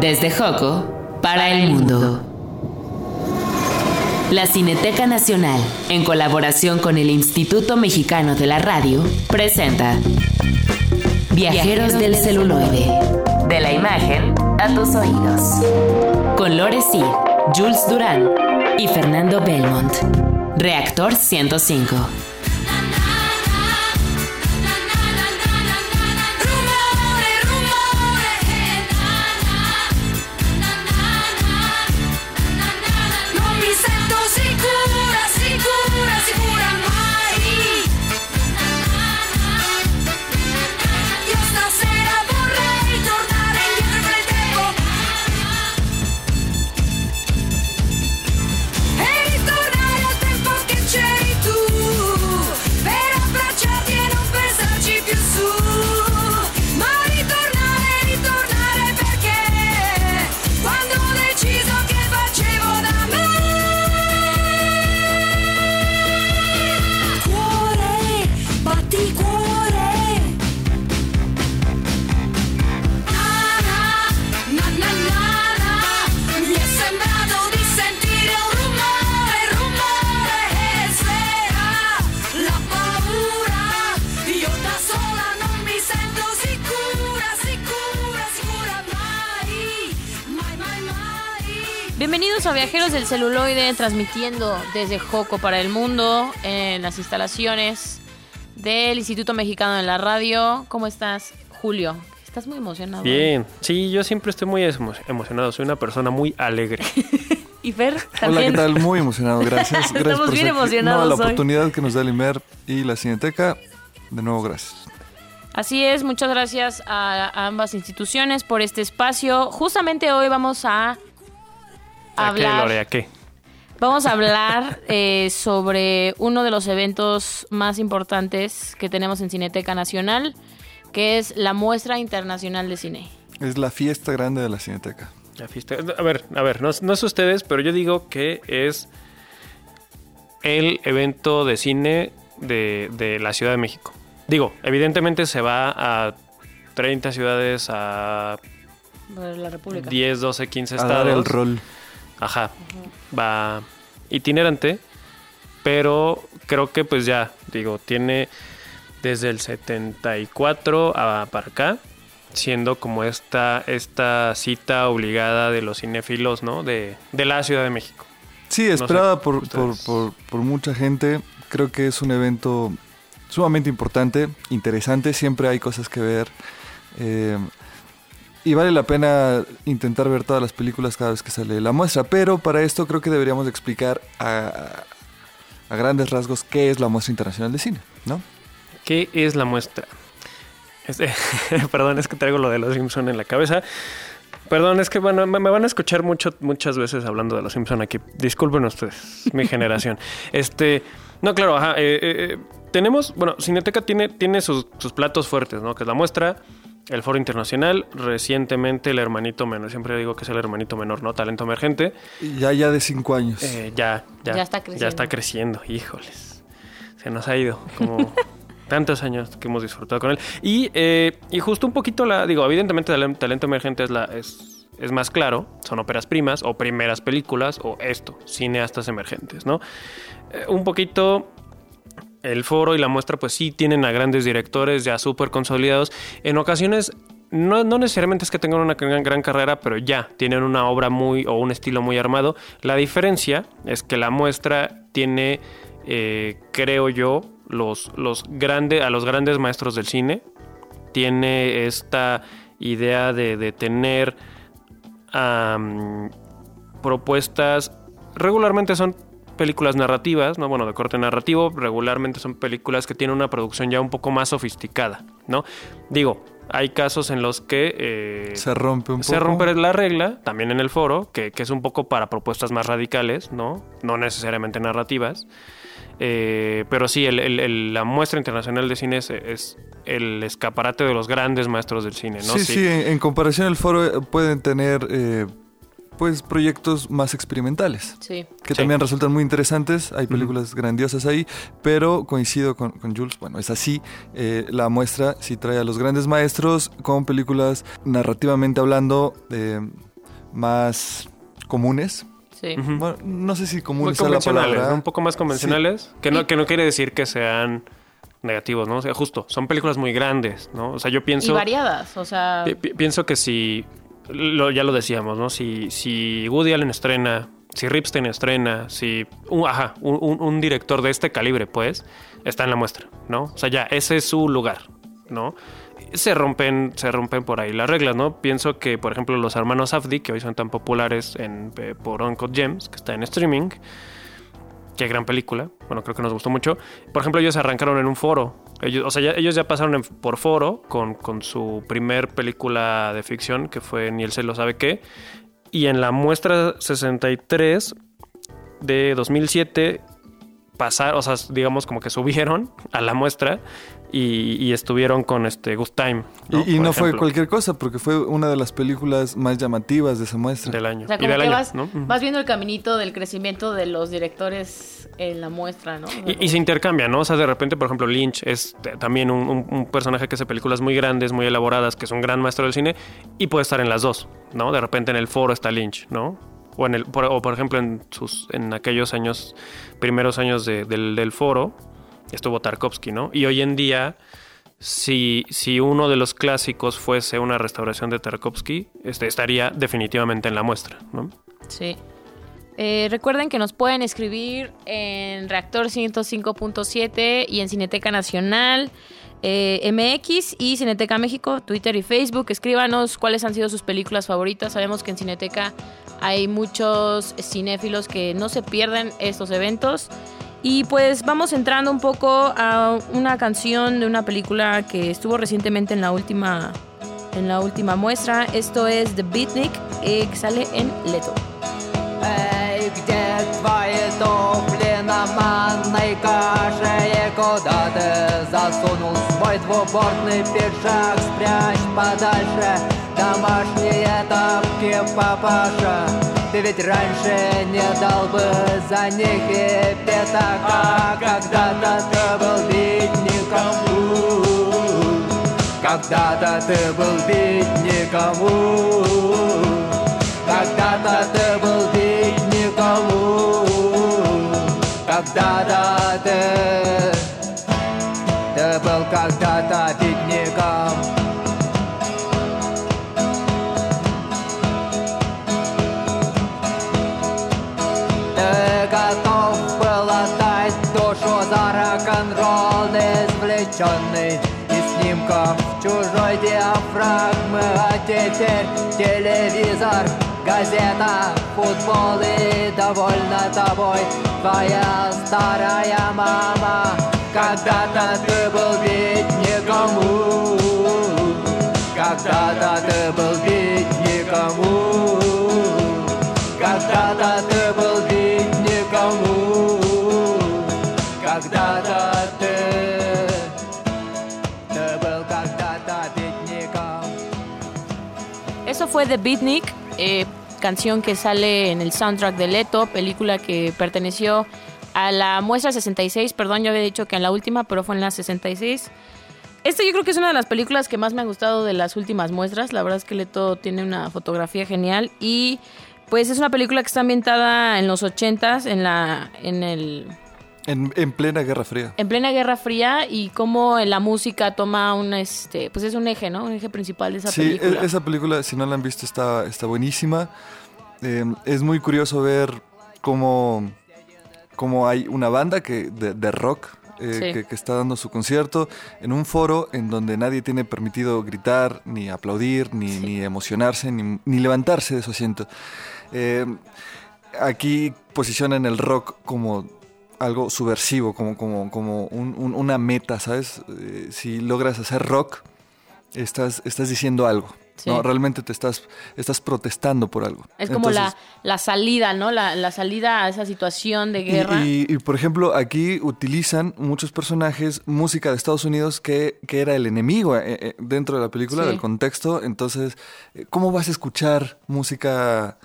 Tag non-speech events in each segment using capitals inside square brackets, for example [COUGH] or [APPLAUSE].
Desde Joco para el mundo. La Cineteca Nacional, en colaboración con el Instituto Mexicano de la Radio, presenta Viajeros del celuloide. De la imagen a tus oídos. Con Lore Sir, Jules Durán y Fernando Belmont. Reactor 105. Del Celuloide, transmitiendo desde Joco para el Mundo en las instalaciones del Instituto Mexicano de la Radio. ¿Cómo estás, Julio? Estás muy emocionado. Bien, sí, yo siempre estoy muy emo- emocionado, soy una persona muy alegre. [LAUGHS] ¿Y Fer? Hola, También. ¿qué tal? Muy emocionado, gracias. [LAUGHS] gracias Estamos por bien ser- emocionados no, la hoy. oportunidad que nos da el IMER y la Cineteca. De nuevo, gracias. Así es, muchas gracias a, a ambas instituciones por este espacio. Justamente hoy vamos a ¿A qué, hablar... Lore? ¿A qué? Vamos a hablar eh, sobre uno de los eventos más importantes que tenemos en Cineteca Nacional, que es la Muestra Internacional de Cine. Es la fiesta grande de la Cineteca. La fiesta. A ver, a ver, no, no sé ustedes, pero yo digo que es el evento de cine de, de la Ciudad de México. Digo, evidentemente se va a 30 ciudades, a La República. 10, 12, 15 A estados. dar el rol. Ajá. Va itinerante, pero creo que pues ya, digo, tiene desde el 74 a para acá, siendo como esta, esta cita obligada de los cinéfilos, ¿no? De, de la Ciudad de México. Sí, sé, esperada por, por- por mucha gente. Creo que es un evento sumamente importante, interesante. Siempre hay cosas que ver. eh, y vale la pena intentar ver todas las películas cada vez que sale la muestra. Pero para esto creo que deberíamos explicar a, a grandes rasgos qué es la muestra internacional de cine, ¿no? ¿Qué es la muestra? Este- [LAUGHS] perdón, es que traigo lo de los Simpson en la cabeza. Perdón, es que bueno, me me van a escuchar mucho, muchas veces hablando de los Simpson aquí. Disculpen ustedes, mi [LAUGHS] generación. Este, no, claro, ajá. eh, eh, eh, tenemos, bueno, Cineteca tiene, tiene sus, sus platos fuertes, ¿no? Que es la muestra, el Foro Internacional, recientemente el hermanito menor, siempre digo que es el hermanito menor, ¿no? Talento emergente. Y Ya, ya de cinco años. Eh, ya, ya, Ya está creciendo. Ya está creciendo, híjoles. Se nos ha ido como [LAUGHS] tantos años que hemos disfrutado con él. Y, eh, y justo un poquito la, digo, evidentemente talento emergente es la, es, es más claro, son óperas primas o primeras películas o esto, cineastas emergentes, ¿no? Eh, un poquito el foro y la muestra pues sí tienen a grandes directores ya súper consolidados. En ocasiones no, no necesariamente es que tengan una gran, gran carrera, pero ya tienen una obra muy o un estilo muy armado. La diferencia es que la muestra tiene, eh, creo yo, los, los a los grandes maestros del cine. Tiene esta idea de, de tener propuestas, regularmente son películas narrativas, ¿no? Bueno, de corte narrativo, regularmente son películas que tienen una producción ya un poco más sofisticada, ¿no? Digo, hay casos en los que eh, se rompe un poco. se rompe la regla, también en el foro, que, que es un poco para propuestas más radicales, ¿no? No necesariamente narrativas. Eh, pero sí, el- el- el- la muestra internacional de cine es, es el escaparate de los grandes maestros del cine, ¿no? Sí, sí, en, en comparación al foro eh, pueden tener eh, pues proyectos más experimentales. Sí. Que Sí. también resultan muy interesantes, hay películas grandiosas ahí, pero coincido con, con Jules, bueno, es así, eh, la muestra sí trae a los grandes maestros con películas narrativamente hablando, eh, más comunes. Sí. Bueno, no sé si comunes sea la convencionales, palabra. ¿no? un poco más convencionales, que, no, que no quiere decir que sean negativos, ¿no? O sea, justo, son películas muy grandes, ¿no? O sea, yo Y pienso... variadas, o sea, Pi- pi- pienso que si, lo- ya lo decíamos, ¿no? Si, si Woody Allen estrena, si Ripstein estrena, si, un, ajá, un, director de este calibre, pues, está en la muestra, ¿no? O sea, ya, ese es su lugar, ¿no? Se rompen, se rompen por ahí las reglas, ¿no? Pienso que, por ejemplo, los hermanos Safdie, que hoy son tan populares en, eh, por Uncut Gems, que está en streaming, Qué gran película. Bueno, creo que nos gustó mucho. Por ejemplo, ellos arrancaron en un foro. Ellos, o sea, ya- ellos ya pasaron por foro con, con su primer película de ficción, que fue Ni él se lo sabe qué. Y en la muestra 63 de 2007 pasar, o sea, digamos como que subieron a la muestra y, y estuvieron con este Good Time. ¿no? Y, no fue cualquier cosa, porque fue una de las películas más llamativas de esa muestra. del año. o sea, y como del que año, vas, ¿no? Vas viendo el caminito del crecimiento de los directores en la muestra, ¿no? Y, y se intercambian, ¿no? O sea, de repente, por ejemplo, Lynch es t- también un, un- un personaje que hace películas muy grandes, muy elaboradas, que es un gran maestro del cine y puede estar en las dos, ¿no? De repente en el foro está Lynch, ¿no? O, en el, por, o por ejemplo, en, sus, en aquellos años, primeros años de- del, del foro, estuvo Tarkovsky, ¿no? Y hoy en día, si, si uno de los clásicos fuese una restauración de Tarkovsky, este, estaría definitivamente en la muestra, ¿no? Sí. Eh, recuerden que nos pueden escribir en Reactor 105.7 y en Cineteca Nacional, eh, MX y Cineteca México, Twitter y Facebook. Escríbanos cuáles han sido sus películas favoritas. Sabemos que en Cineteca hay muchos cinéfilos que no se pierden estos eventos. Y pues vamos entrando un poco a una canción de una película que estuvo recientemente en la última, en la última muestra. Esto es The Beatnik, eh, que sale en Leto. Ведь раньше не дал бы за них и пятак А когда-то ты был ведь никому Когда-то ты был ведь никому Когда-то ты был ведь никому Когда-то ты Ты был когда-то чужой диафрагмы А теперь телевизор, газета, футбол и довольна тобой. Твоя старая мама Когда-то ты был бедняком fue The Beatnik, eh, canción que sale en el soundtrack de Leto, película que perteneció a la muestra 66, perdón, yo había dicho que en la última, pero fue en la 66. Este yo creo que es una de las películas que más me han gustado de las últimas muestras, la verdad es que Leto tiene una fotografía genial y pues es una película que está ambientada en los 80s, en la en el En, en plena Guerra Fría. en plena Guerra Fría y cómo la música toma un este, pues es un eje, ¿no? Un eje principal de esa Sí, película. e- esa película, si no la han visto, está, está buenísima. Eh, es muy curioso ver cómo, cómo hay una banda que, de, de rock eh, Sí. que, que está dando su concierto en un foro en donde nadie tiene permitido gritar, ni aplaudir, ni, ni emocionarse, ni, ni levantarse de su asiento. Eh, aquí posicionan el rock como algo subversivo, como, como, como un- un- una meta, ¿sabes? Eh, si logras hacer rock, estás, estás diciendo algo. Sí. ¿no? Realmente te estás, estás protestando por algo. Es como la, Entonces, la salida, ¿no? La, la salida a esa situación de guerra. Y, y, por ejemplo, aquí utilizan muchos personajes música de Estados Unidos que, que era el enemigo eh, eh, dentro de la película, Sí. del contexto. Entonces, ¿cómo vas a escuchar música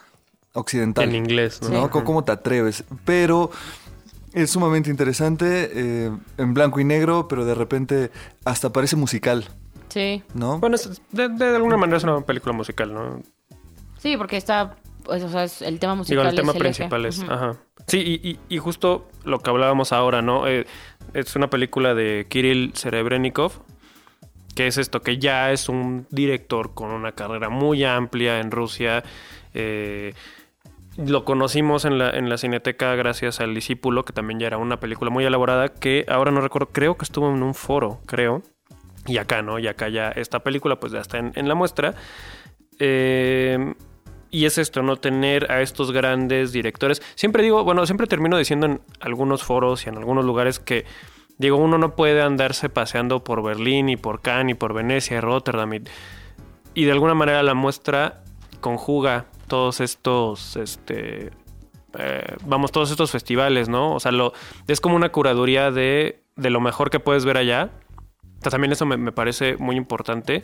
occidental? En inglés, ¿no? ¿no? Ujú. ¿Cómo, cómo te atreves? Pero es sumamente interesante, eh, en blanco y negro, pero de repente hasta parece musical, Sí. ¿no? Bueno, es- de, de alguna manera es una película musical, ¿no? Sí, porque está, pues, o sea, es- el tema Digo, musical el tema es el eje. principal es. Ajá. Sí, y, y- y justo lo que hablábamos ahora, ¿no? Eh, es una película de Kirill Serebrennikov, que es esto, que ya es un director con una carrera muy amplia en Rusia. eh, lo conocimos en la, en la Cineteca gracias al Discípulo, que también ya era una película muy elaborada, que ahora no recuerdo, creo que estuvo en un foro, creo. Y acá, ¿no? Y acá ya esta película pues ya está en, en la muestra. Eh, y es esto, no tener a estos grandes directores. Siempre digo, bueno, siempre termino diciendo en algunos foros y en algunos lugares que, digo, uno no puede andarse paseando por Berlín y por Cannes y por Venecia y Rotterdam. Y, y de alguna manera la muestra conjuga todos estos, este, eh, vamos, todos estos festivales, ¿no? O sea, lo, es como una curaduría de, de lo mejor que puedes ver allá. O sea, también eso me, me parece muy importante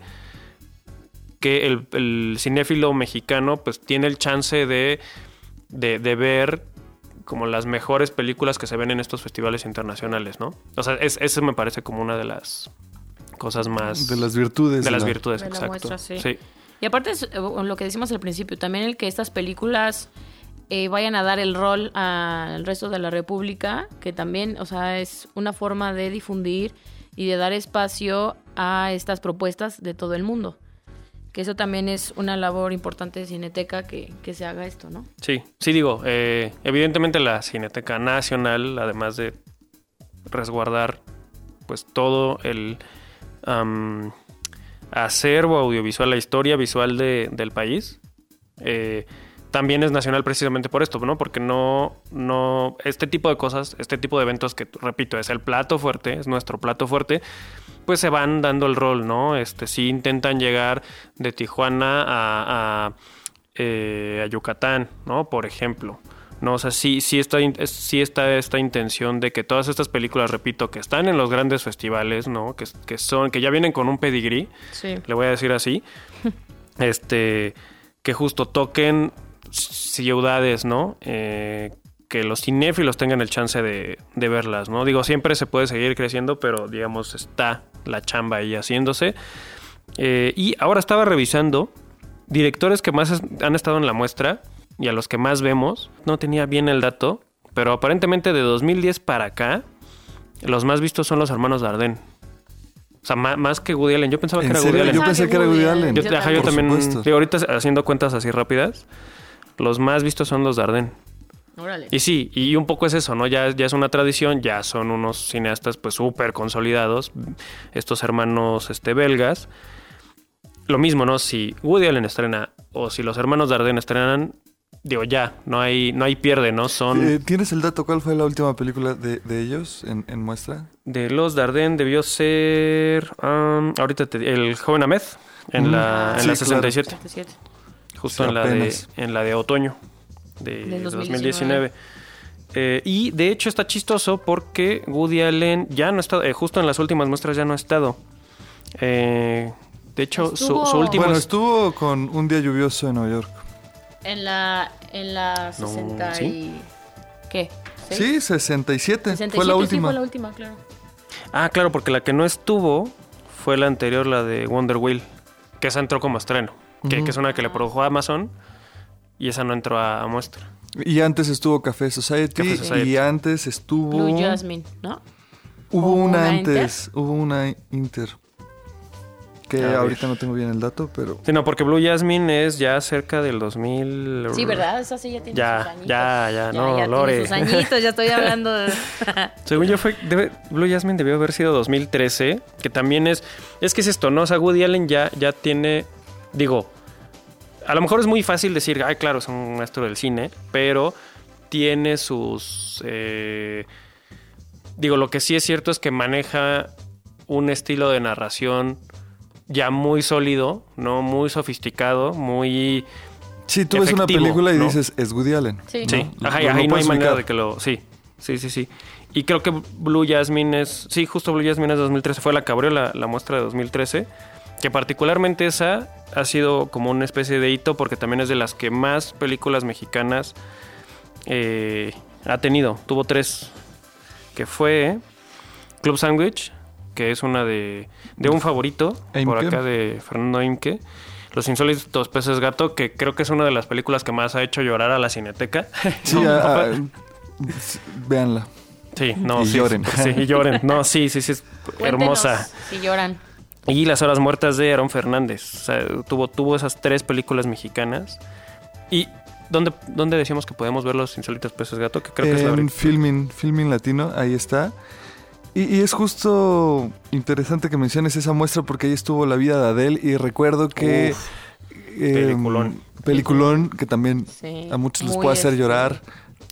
que el, el cinéfilo mexicano pues tiene el chance de, de, de ver como las mejores películas que se ven en estos festivales internacionales, ¿no? O sea, es, eso me parece como una de las cosas más... De las virtudes. de las la- virtudes, de la exacto. sí. Y aparte es eh, lo que decimos al principio, también el que estas películas eh, vayan a dar el rol al resto de la República, que también, o sea, es una forma de difundir y de dar espacio a estas propuestas de todo el mundo. Que eso también es una labor importante de Cineteca que, que se haga esto, ¿no? Sí, sí digo, eh, evidentemente la Cineteca Nacional, además de resguardar pues todo el acervo audiovisual, la historia visual de- del país, eh, también es nacional precisamente por esto, ¿no? Porque no, no, este tipo de cosas, este tipo de eventos que, repito, es el plato fuerte, es nuestro plato fuerte, pues se van dando el rol, ¿no? Este, sí intentan llegar de Tijuana a, a, eh, a Yucatán, ¿no? Por ejemplo. No, o sea, sí, sí está, sí está esta intención de que todas estas películas, repito, que están en los grandes festivales, ¿no? Que, que son, que ya vienen con un pedigrí, Sí. le voy a decir así, [LAUGHS] este, que justo toquen ciudades, ¿no? Eh, que los cinéfilos tengan el chance de, de verlas, ¿no? Digo, siempre se puede seguir creciendo, pero digamos, está la chamba ahí haciéndose. Eh, y ahora estaba revisando directores que más han estado en la muestra y a los que más vemos. No tenía bien el dato, pero aparentemente de 2010 para acá, los más vistos son los hermanos Dardenne. O sea, más, que Woody Allen. Yo pensaba que ¿En era serio? Woody Allen. Yo pensé que era Woody Allen. Yo, Yo ajá, yo también. digo, ahorita haciendo cuentas así rápidas, los más vistos son los Dardenne. Órale. Y sí, y un poco es eso, ¿no? Ya, ya es una tradición, ya son unos cineastas pues súper consolidados, estos hermanos este, belgas. Lo mismo, ¿no? Si Woody Allen estrena o si los hermanos Dardenne estrenan, digo, ya, no hay, no hay pierde, ¿no? Son Eh, ¿Tienes el dato? ¿Cuál fue la última película de, de ellos en, en muestra? de los Dardenne, debió ser, um, ahorita te- el joven Ahmed, en Mm, la, en sí, la claro. 67. 77. justo Sí, en, la de, en la de otoño de Del 2019. Eh, y de hecho está chistoso porque Woody Allen ya no ha estado, eh, justo en las últimas muestras ya no ha estado. Eh, de hecho, su, su último... Bueno, es- estuvo con Un día lluvioso en Nueva York. En la, en la No, 60 ¿sí? y... ¿Qué? Sí, 67. 67 fue la sí, última. fue la última, claro. Ah, claro, porque la que no estuvo fue la anterior, la de Wonder Wheel, que esa entró como estreno, que, que es una que le produjo Amazon y esa no entró a, a muestra. Y antes estuvo Café Society, Café Society. y antes estuvo... Blue Jasmine, ¿no? Hubo ¿Hubo una una antes, hubo una Inter. Que A ver. ahorita no tengo bien el dato, pero... Sí, no, porque Blue Jasmine es ya cerca del 2000... Sí, ¿verdad? Esa sí ya tiene Ya, sus añitos. ya, ya, no, tiene Lore. sus añitos, ya estoy hablando de... [LAUGHS] Según yo fue, debe- Blue Jasmine debió haber sido 2013, que también es, es que es esto, ¿no? O sea, Woody Allen ya, ya tiene, digo, a lo mejor es muy fácil decir, ay, claro, es un maestro del cine, pero tiene sus, eh, digo, lo que sí es cierto es que maneja un estilo de narración ya muy sólido, ¿no? Muy sofisticado, muy... Sí, tú ves una película y ¿no? dices, es Woody Allen. Sí. Sí, ¿no? ajá, y lo ahí no hay manera de que lo. Sí, sí, sí, sí. Y creo que Blue Jasmine es. Sí, justo Blue Jasmine es 2013. Fue la que abrió la, la muestra de 2013. Que particularmente esa ha sido como una especie de hito porque también es de las que más películas mexicanas eh, ha tenido. Tuvo tres. Que fue Club Sandwich, que es una de, de un favorito por acá de Fernando Imke. Los insólitos peces gato, que creo que es una de las películas que más ha hecho llorar a la cineteca. [LAUGHS] Sí, No, véanla. sí, no, y sí, lloren. Sí, y lloren. No, sí, sí, sí, es Cuéntenos hermosa. Si lloran. Y Las Horas Muertas de Aaron Fernández. O sea, tuvo, tuvo esas tres películas mexicanas. ¿Y dónde, dónde decíamos que podemos ver los insólitos peces gato? Que creo que es la. Filming, Filming Latino, ahí está. Y, y es justo interesante que menciones esa muestra porque ahí estuvo la vida de Adele y recuerdo que... Uf, eh, peliculón. peliculón que también Sí, a muchos les puede hacer este- llorar.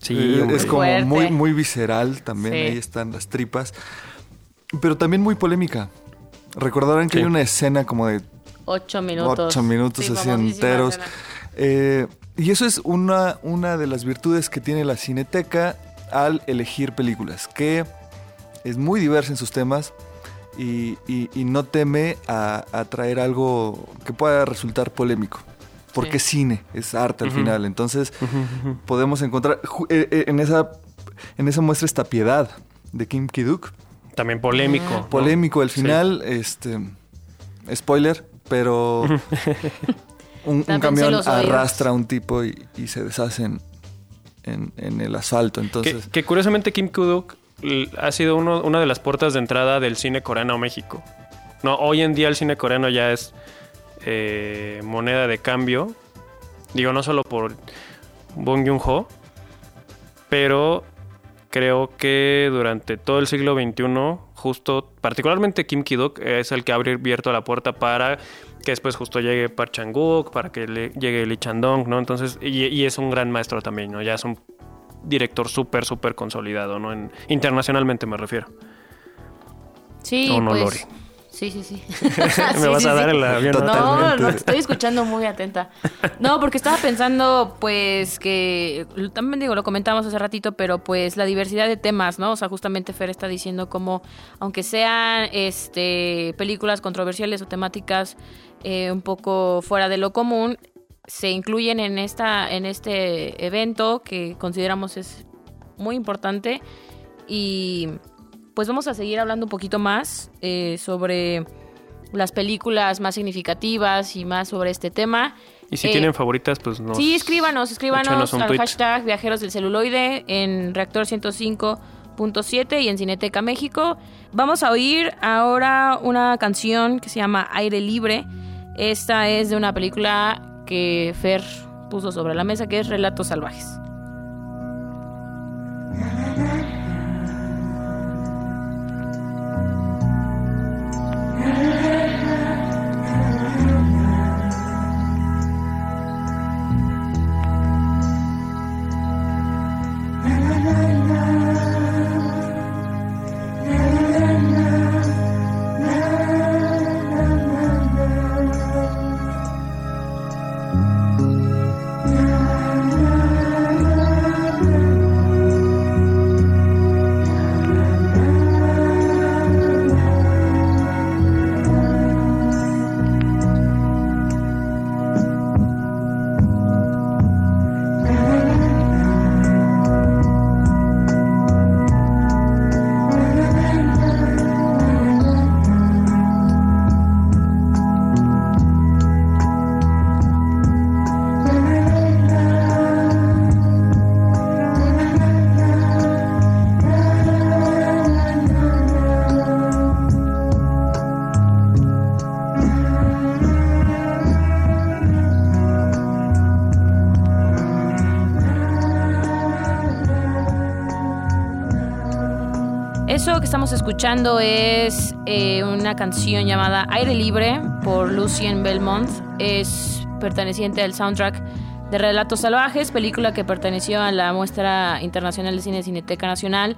Sí, Eh, es como Fuerte. muy, muy visceral también, Sí. ahí están las tripas. Pero también muy polémica. Recordarán que Sí. hay una escena como de Ocho minutos. ocho minutos Sí, así enteros. Eh, y eso es una, una de las virtudes que tiene la cineteca al elegir películas, que es muy diversa en sus temas y, y- y no teme a, a traer algo que pueda resultar polémico. Porque Sí. es cine, es arte al final. Entonces podemos encontrar eh, eh, en, esa, en esa muestra esta piedad de Kim Ki-duk. También polémico. ¿no? Polémico al Sí. final, este spoiler, pero [LAUGHS] un, camión arrastra a un tipo y, y se deshace en, en- el asfalto. Que, Entonces, que curiosamente Kim Kuduk ha sido una de las puertas de entrada del cine coreano a México. Hoy en día el cine coreano ya es eh, moneda de cambio. Digo, no solo por Bong Joon-ho, pero creo que durante todo el siglo XXI, justo, particularmente Kim Ki-duk es el que ha abierto la puerta para que después justo llegue Park Chan-wook, para que le- llegue Lee Chan-dong, ¿no? Entonces, y, y es un gran maestro también, ¿no? Ya es un director súper, súper consolidado, ¿no? En- internacionalmente me refiero. Sí, Oh, no, pues. Lori. Sí, sí, sí. [LAUGHS] [LAUGHS] Me Sí, vas sí, a dar sí. el avión. ¿no? No, estoy escuchando muy atenta. No, porque estaba pensando, pues, que también digo, lo comentamos hace ratito, pero pues la diversidad de temas, ¿no? O sea, justamente Fer está diciendo como, aunque sean este películas controversiales o temáticas eh, un poco fuera de lo común, se incluyen en esta, en este evento que consideramos es muy importante. Y pues vamos a seguir hablando un poquito más eh, sobre las películas más significativas y más sobre este tema. Y si Eh, tienen favoritas, pues no. Sí, escríbanos, escríbanos al tweet. hashtag Viajeros del Celuloide en Reactor 105.7 y en Cineteca México. Vamos a oír ahora una canción que se llama Aire Libre. Esta es de una película que Fer puso sobre la mesa, que es Relatos Salvajes. Eso que estamos escuchando es eh, una canción llamada Aire Libre por Lucien Belmont. Es perteneciente al soundtrack de Relatos Salvajes, película que perteneció a la muestra internacional de cine Cineteca Nacional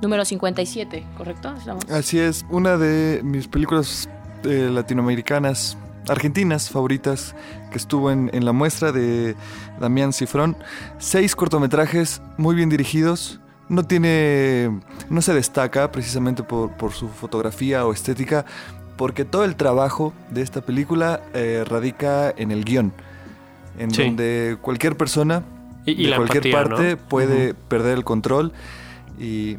número 57, ¿correcto? Así es, una de mis películas eh, latinoamericanas, argentinas favoritas que estuvo en, en la muestra de Damián Cifrón. Seis cortometrajes muy bien dirigidos. No tiene. no se destaca precisamente por, por su fotografía o estética, porque todo el trabajo de esta película eh, radica en el guion. En Sí. donde cualquier persona Y, y de cualquier empatía, ¿no? parte puede perder el control y,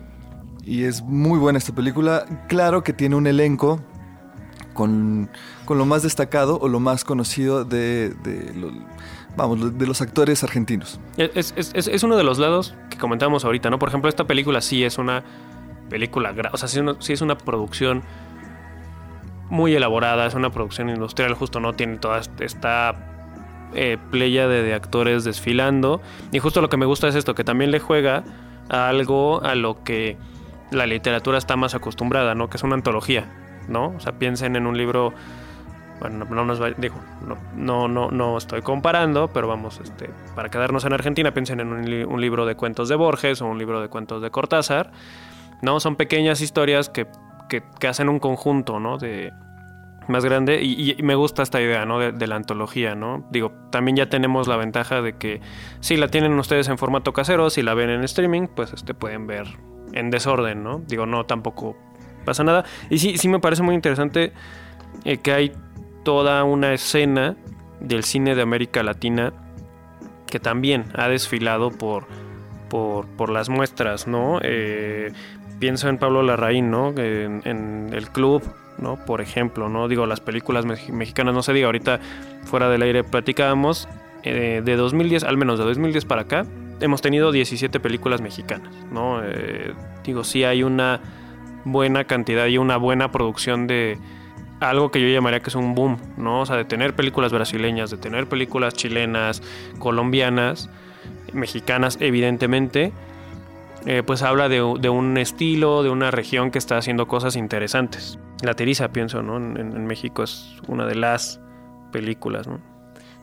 y es muy buena esta película. Claro que tiene un elenco con, con lo más destacado o lo más conocido de, de lo- vamos, de los actores argentinos. Es, es- es- uno de los lados que comentábamos ahorita, ¿no? Por ejemplo, esta película sí es una película, o sea, sí, es una- sí es una producción muy elaborada, es una producción industrial, justo no tiene toda esta eh, playa de, de actores desfilando. Y justo lo que me gusta es esto, que también le juega a algo a lo que la literatura está más acostumbrada, ¿no? Que es una antología, ¿no? O sea, piensen en un libro bueno, no, no nos va, digo, no, no, no, no estoy comparando, pero vamos, este, para quedarnos en Argentina, piensen en un, li- un libro de cuentos de Borges o un libro de cuentos de Cortázar, ¿no? Son pequeñas historias que, que, que hacen un conjunto, ¿no? De más grande y, me gusta esta idea, ¿no? De, de la antología, ¿no? Digo, también ya tenemos la ventaja de que si la tienen ustedes en formato casero, si la ven en streaming, pues este pueden ver en desorden, ¿no? Digo, no, tampoco pasa nada. Y sí, sí me parece muy interesante eh, que hay toda una escena del cine de América Latina que también ha desfilado por, por, por las muestras, ¿no? Eh, pienso en Pablo Larraín, ¿no? En, El Club, ¿no? Por ejemplo, ¿no? Digo, las películas mex- mexicanas, no se diga, ahorita fuera del aire platicábamos, eh, de 2010, al menos de 2010 para acá, hemos tenido 17 películas mexicanas, ¿no? Eh, digo, sí hay una buena cantidad y una buena producción de algo que yo llamaría que es un boom, ¿no? O sea, de tener películas brasileñas, de tener películas chilenas, colombianas, mexicanas, evidentemente, eh, pues habla de, de un estilo, de una región que está haciendo cosas interesantes. La Teriza, pienso, ¿no? En, en México es una de las películas, ¿no?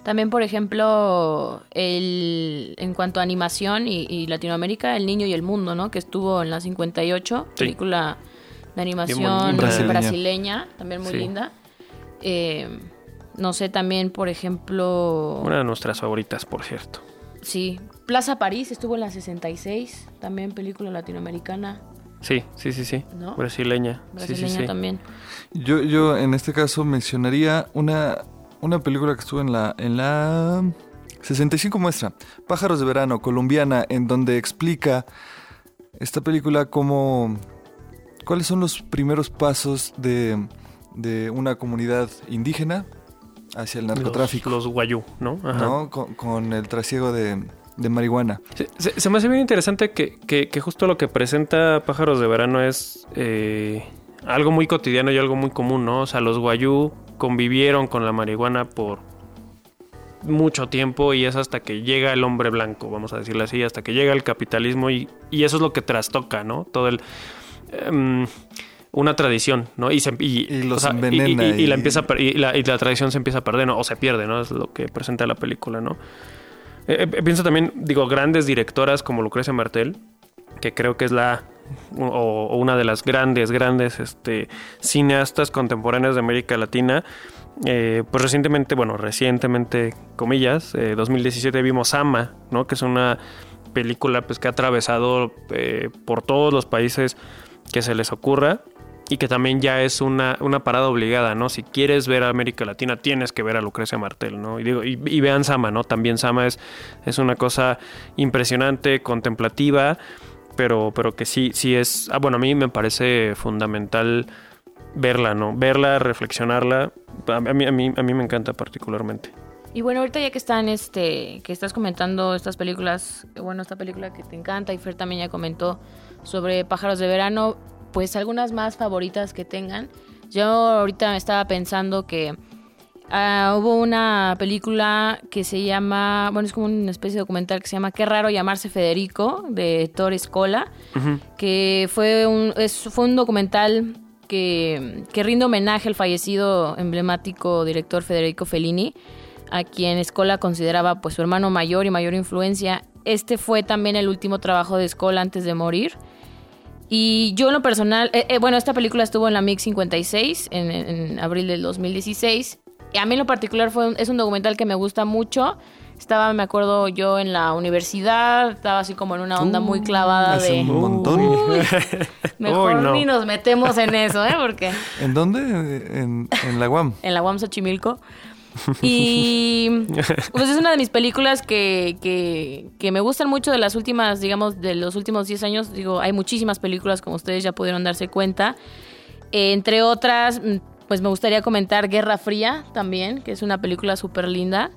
También, por ejemplo, el, en cuanto a animación y, y Latinoamérica, El Niño y el Mundo, ¿no? Que estuvo en la 58, Sí. película de animación bonita. brasileña. Brasileña. también muy Sí. linda. Eh, no sé, también, por ejemplo, Una de nuestras favoritas, por cierto. sí, Plaza París estuvo en la 66, también película latinoamericana, Sí, sí, sí, sí. ¿No? Brasileña. Sí, brasileña sí, sí. también. Yo, yo en este caso mencionaría una, una película que estuvo en la, en la 65 muestra, Pájaros de Verano, colombiana, en donde explica esta película cómo, cuáles son los primeros pasos de, de una comunidad indígena hacia el narcotráfico, Los, los guayú, ¿no? Ajá. ¿no? Con, con el trasiego de, de marihuana. Se, se- se me hace bien interesante que, que- que justo lo que presenta Pájaros de Verano es eh, algo muy cotidiano y algo muy común, ¿no? O sea, los guayú convivieron con la marihuana por mucho tiempo y es hasta que llega el hombre blanco, vamos a decirlo así, hasta que llega el capitalismo y, y eso es lo que trastoca, ¿no? Todo el... em, una tradición, ¿no? Y, se, y, Y los envenena y- y la empieza a y la, y la tradición se empieza a perder, ¿no? O se pierde, ¿no? Es lo que presenta la película, ¿no? Eh, eh, pienso también, digo, grandes directoras como Lucrecia Martel, que creo que es la o, o una de las grandes, grandes este, cineastas contemporáneas de América Latina. Eh, pues recientemente, bueno, recientemente, comillas, eh, 2017 vimos Ama, ¿no? Que es una película pues, que ha atravesado eh, por todos los países que se les ocurra y que también ya es una, una parada obligada, ¿no? Si quieres ver a América Latina, tienes que ver a Lucrecia Martel, ¿no? Y, digo, y, y vean Sama, ¿no? También Sama es, es una cosa impresionante, contemplativa, pero, pero que sí, sí es... Ah, bueno, a mí me parece fundamental verla, ¿no? Verla, reflexionarla. A mí, a mí, a mí me encanta particularmente. Y bueno, ahorita ya que están, este, que estás comentando estas películas, bueno, esta película que te encanta y Fer también ya comentó sobre Pájaros de Verano, pues algunas más favoritas que tengan. Yo ahorita estaba pensando que ah, hubo una película que se llama, bueno, es como una especie de documental que se llama Qué raro llamarse Federico, de Torres Cola, que fue un, es, fue un documental que, que rinde homenaje al fallecido emblemático director Federico Fellini, a quien Scola consideraba pues su hermano mayor y mayor influencia. Este fue también el último trabajo de Scola antes de morir. Y yo en lo personal, eh, eh, bueno, esta película estuvo en la MIG 56 en, en abril del 2016. Y a mí en lo particular fue un- es un documental que me gusta mucho. Estaba, me acuerdo yo en la universidad, estaba así como en una onda muy clavada Hace de... un montón. [LAUGHS] Mejor Uy, no. ni nos metemos en eso, ¿eh? Porque ¿En dónde? En, en la UAM. en la UAM Xochimilco. [LAUGHS] Y pues es una de mis películas que, que, que me gustan mucho de las últimas, digamos, de los últimos 10 años. Digo, hay muchísimas películas, como ustedes ya pudieron darse cuenta. Eh, entre otras, mm, pues me gustaría comentar Guerra Fría también, que es una película súper linda.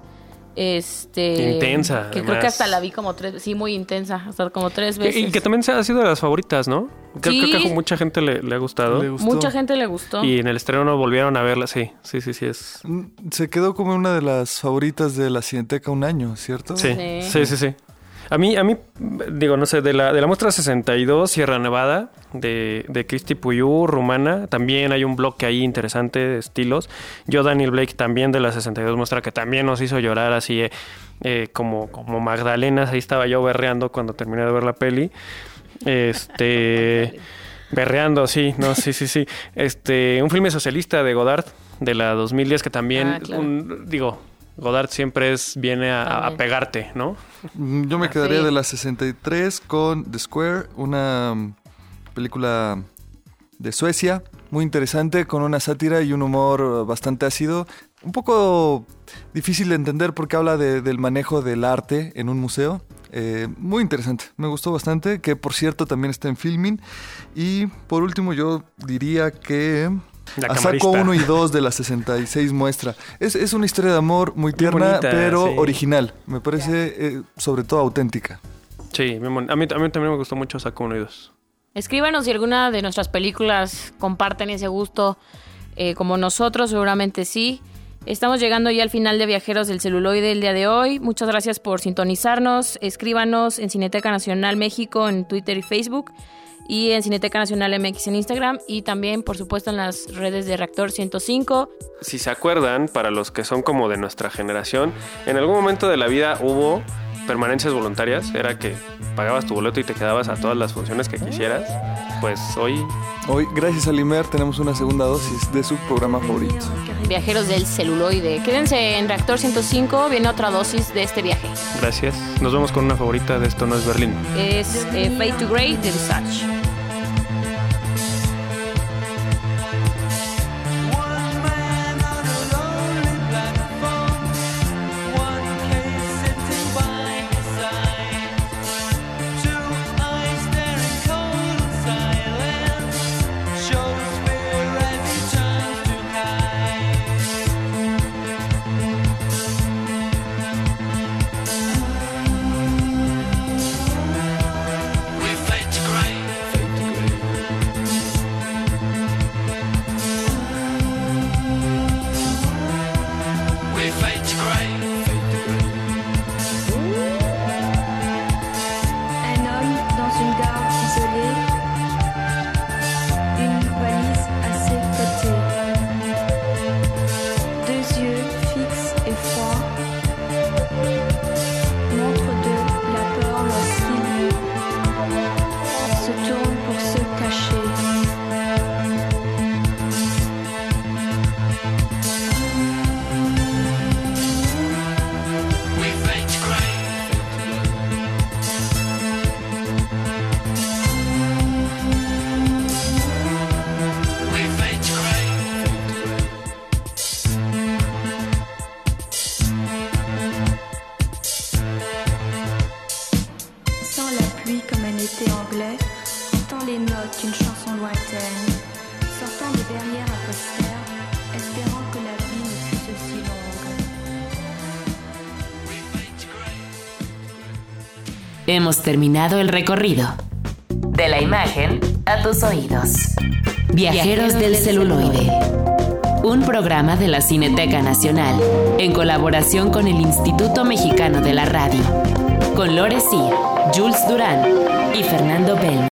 Este, Intensa, Que creo que hasta la vi como tres, sí, muy intensa, hasta como tres veces. Y que también se ha sido de las favoritas, ¿no? Creo, Sí. creo que a mucha gente le, le ha gustado. Le gustó. Mucha gente le gustó. Y en el estreno no volvieron a verla. Sí, sí, sí, sí. Es... Mm, Se quedó como una de las favoritas de la Cineteca un año, ¿cierto? Sí, Sí. sí, sí, sí. A mí, a mí, digo, no sé, de la, de la muestra 62, Sierra Nevada, de, de Cristi Puyú, rumana, también hay un bloque ahí interesante de estilos. Yo, Daniel Blake, también de la 62 muestra, que también nos hizo llorar así eh, eh, como, como Magdalenas. Ahí estaba yo berreando cuando terminé de ver la peli. Este... [LAUGHS] Berreando, sí, no, sí, sí, sí. Este, un filme socialista de Godard, de la 2010, que también, Ah, claro. un- digo, Godard siempre es, viene a- pegarte, ¿no? Mm, Yo me quedaría Sí. de la 63 con The Square, una mm, película de Suecia, muy interesante, con una sátira y un humor bastante ácido. Un poco difícil de entender porque habla de- del manejo del arte en un museo. Eh, muy interesante, me gustó bastante, que por cierto también está en filming. Y por último yo diría que... La saco 1 y 2 de la 66 muestra. Es, es una historia de amor muy tierna, bonita, pero sí. original. Me parece eh, sobre todo auténtica. Sí, a mí, a mí también me gustó mucho Saco 1 y 2. Escríbanos si alguna de nuestras películas comparten ese gusto eh, como nosotros, seguramente sí. Estamos llegando ya al final de Viajeros del Celuloide el día de hoy. Muchas gracias por sintonizarnos. Escríbanos en Cineteca Nacional México en Twitter y Facebook y en Cineteca Nacional MX en Instagram y también, por supuesto, en las redes de Reactor 105. Si se acuerdan, para los que son como de nuestra generación, en algún momento de la vida hubo permanencias voluntarias. Era que pagabas tu boleto y te quedabas a todas las funciones que quisieras. Pues hoy, Hoy, gracias a Limer, tenemos una segunda dosis de su programa favorito. Viajeros del Celuloide. Quédense en Reactor 105, viene otra dosis de este viaje. gracias. Nos vemos con una favorita de Esto no es Berlín. Es eh, Fade to Grey de Visage. Hemos terminado el recorrido. De la imagen a tus oídos. Viajeros del celuloide. Un programa de la Cineteca Nacional en colaboración con el Instituto Mexicano de la Radio. Con Lore Sir, Jules Durán y Fernando Bell.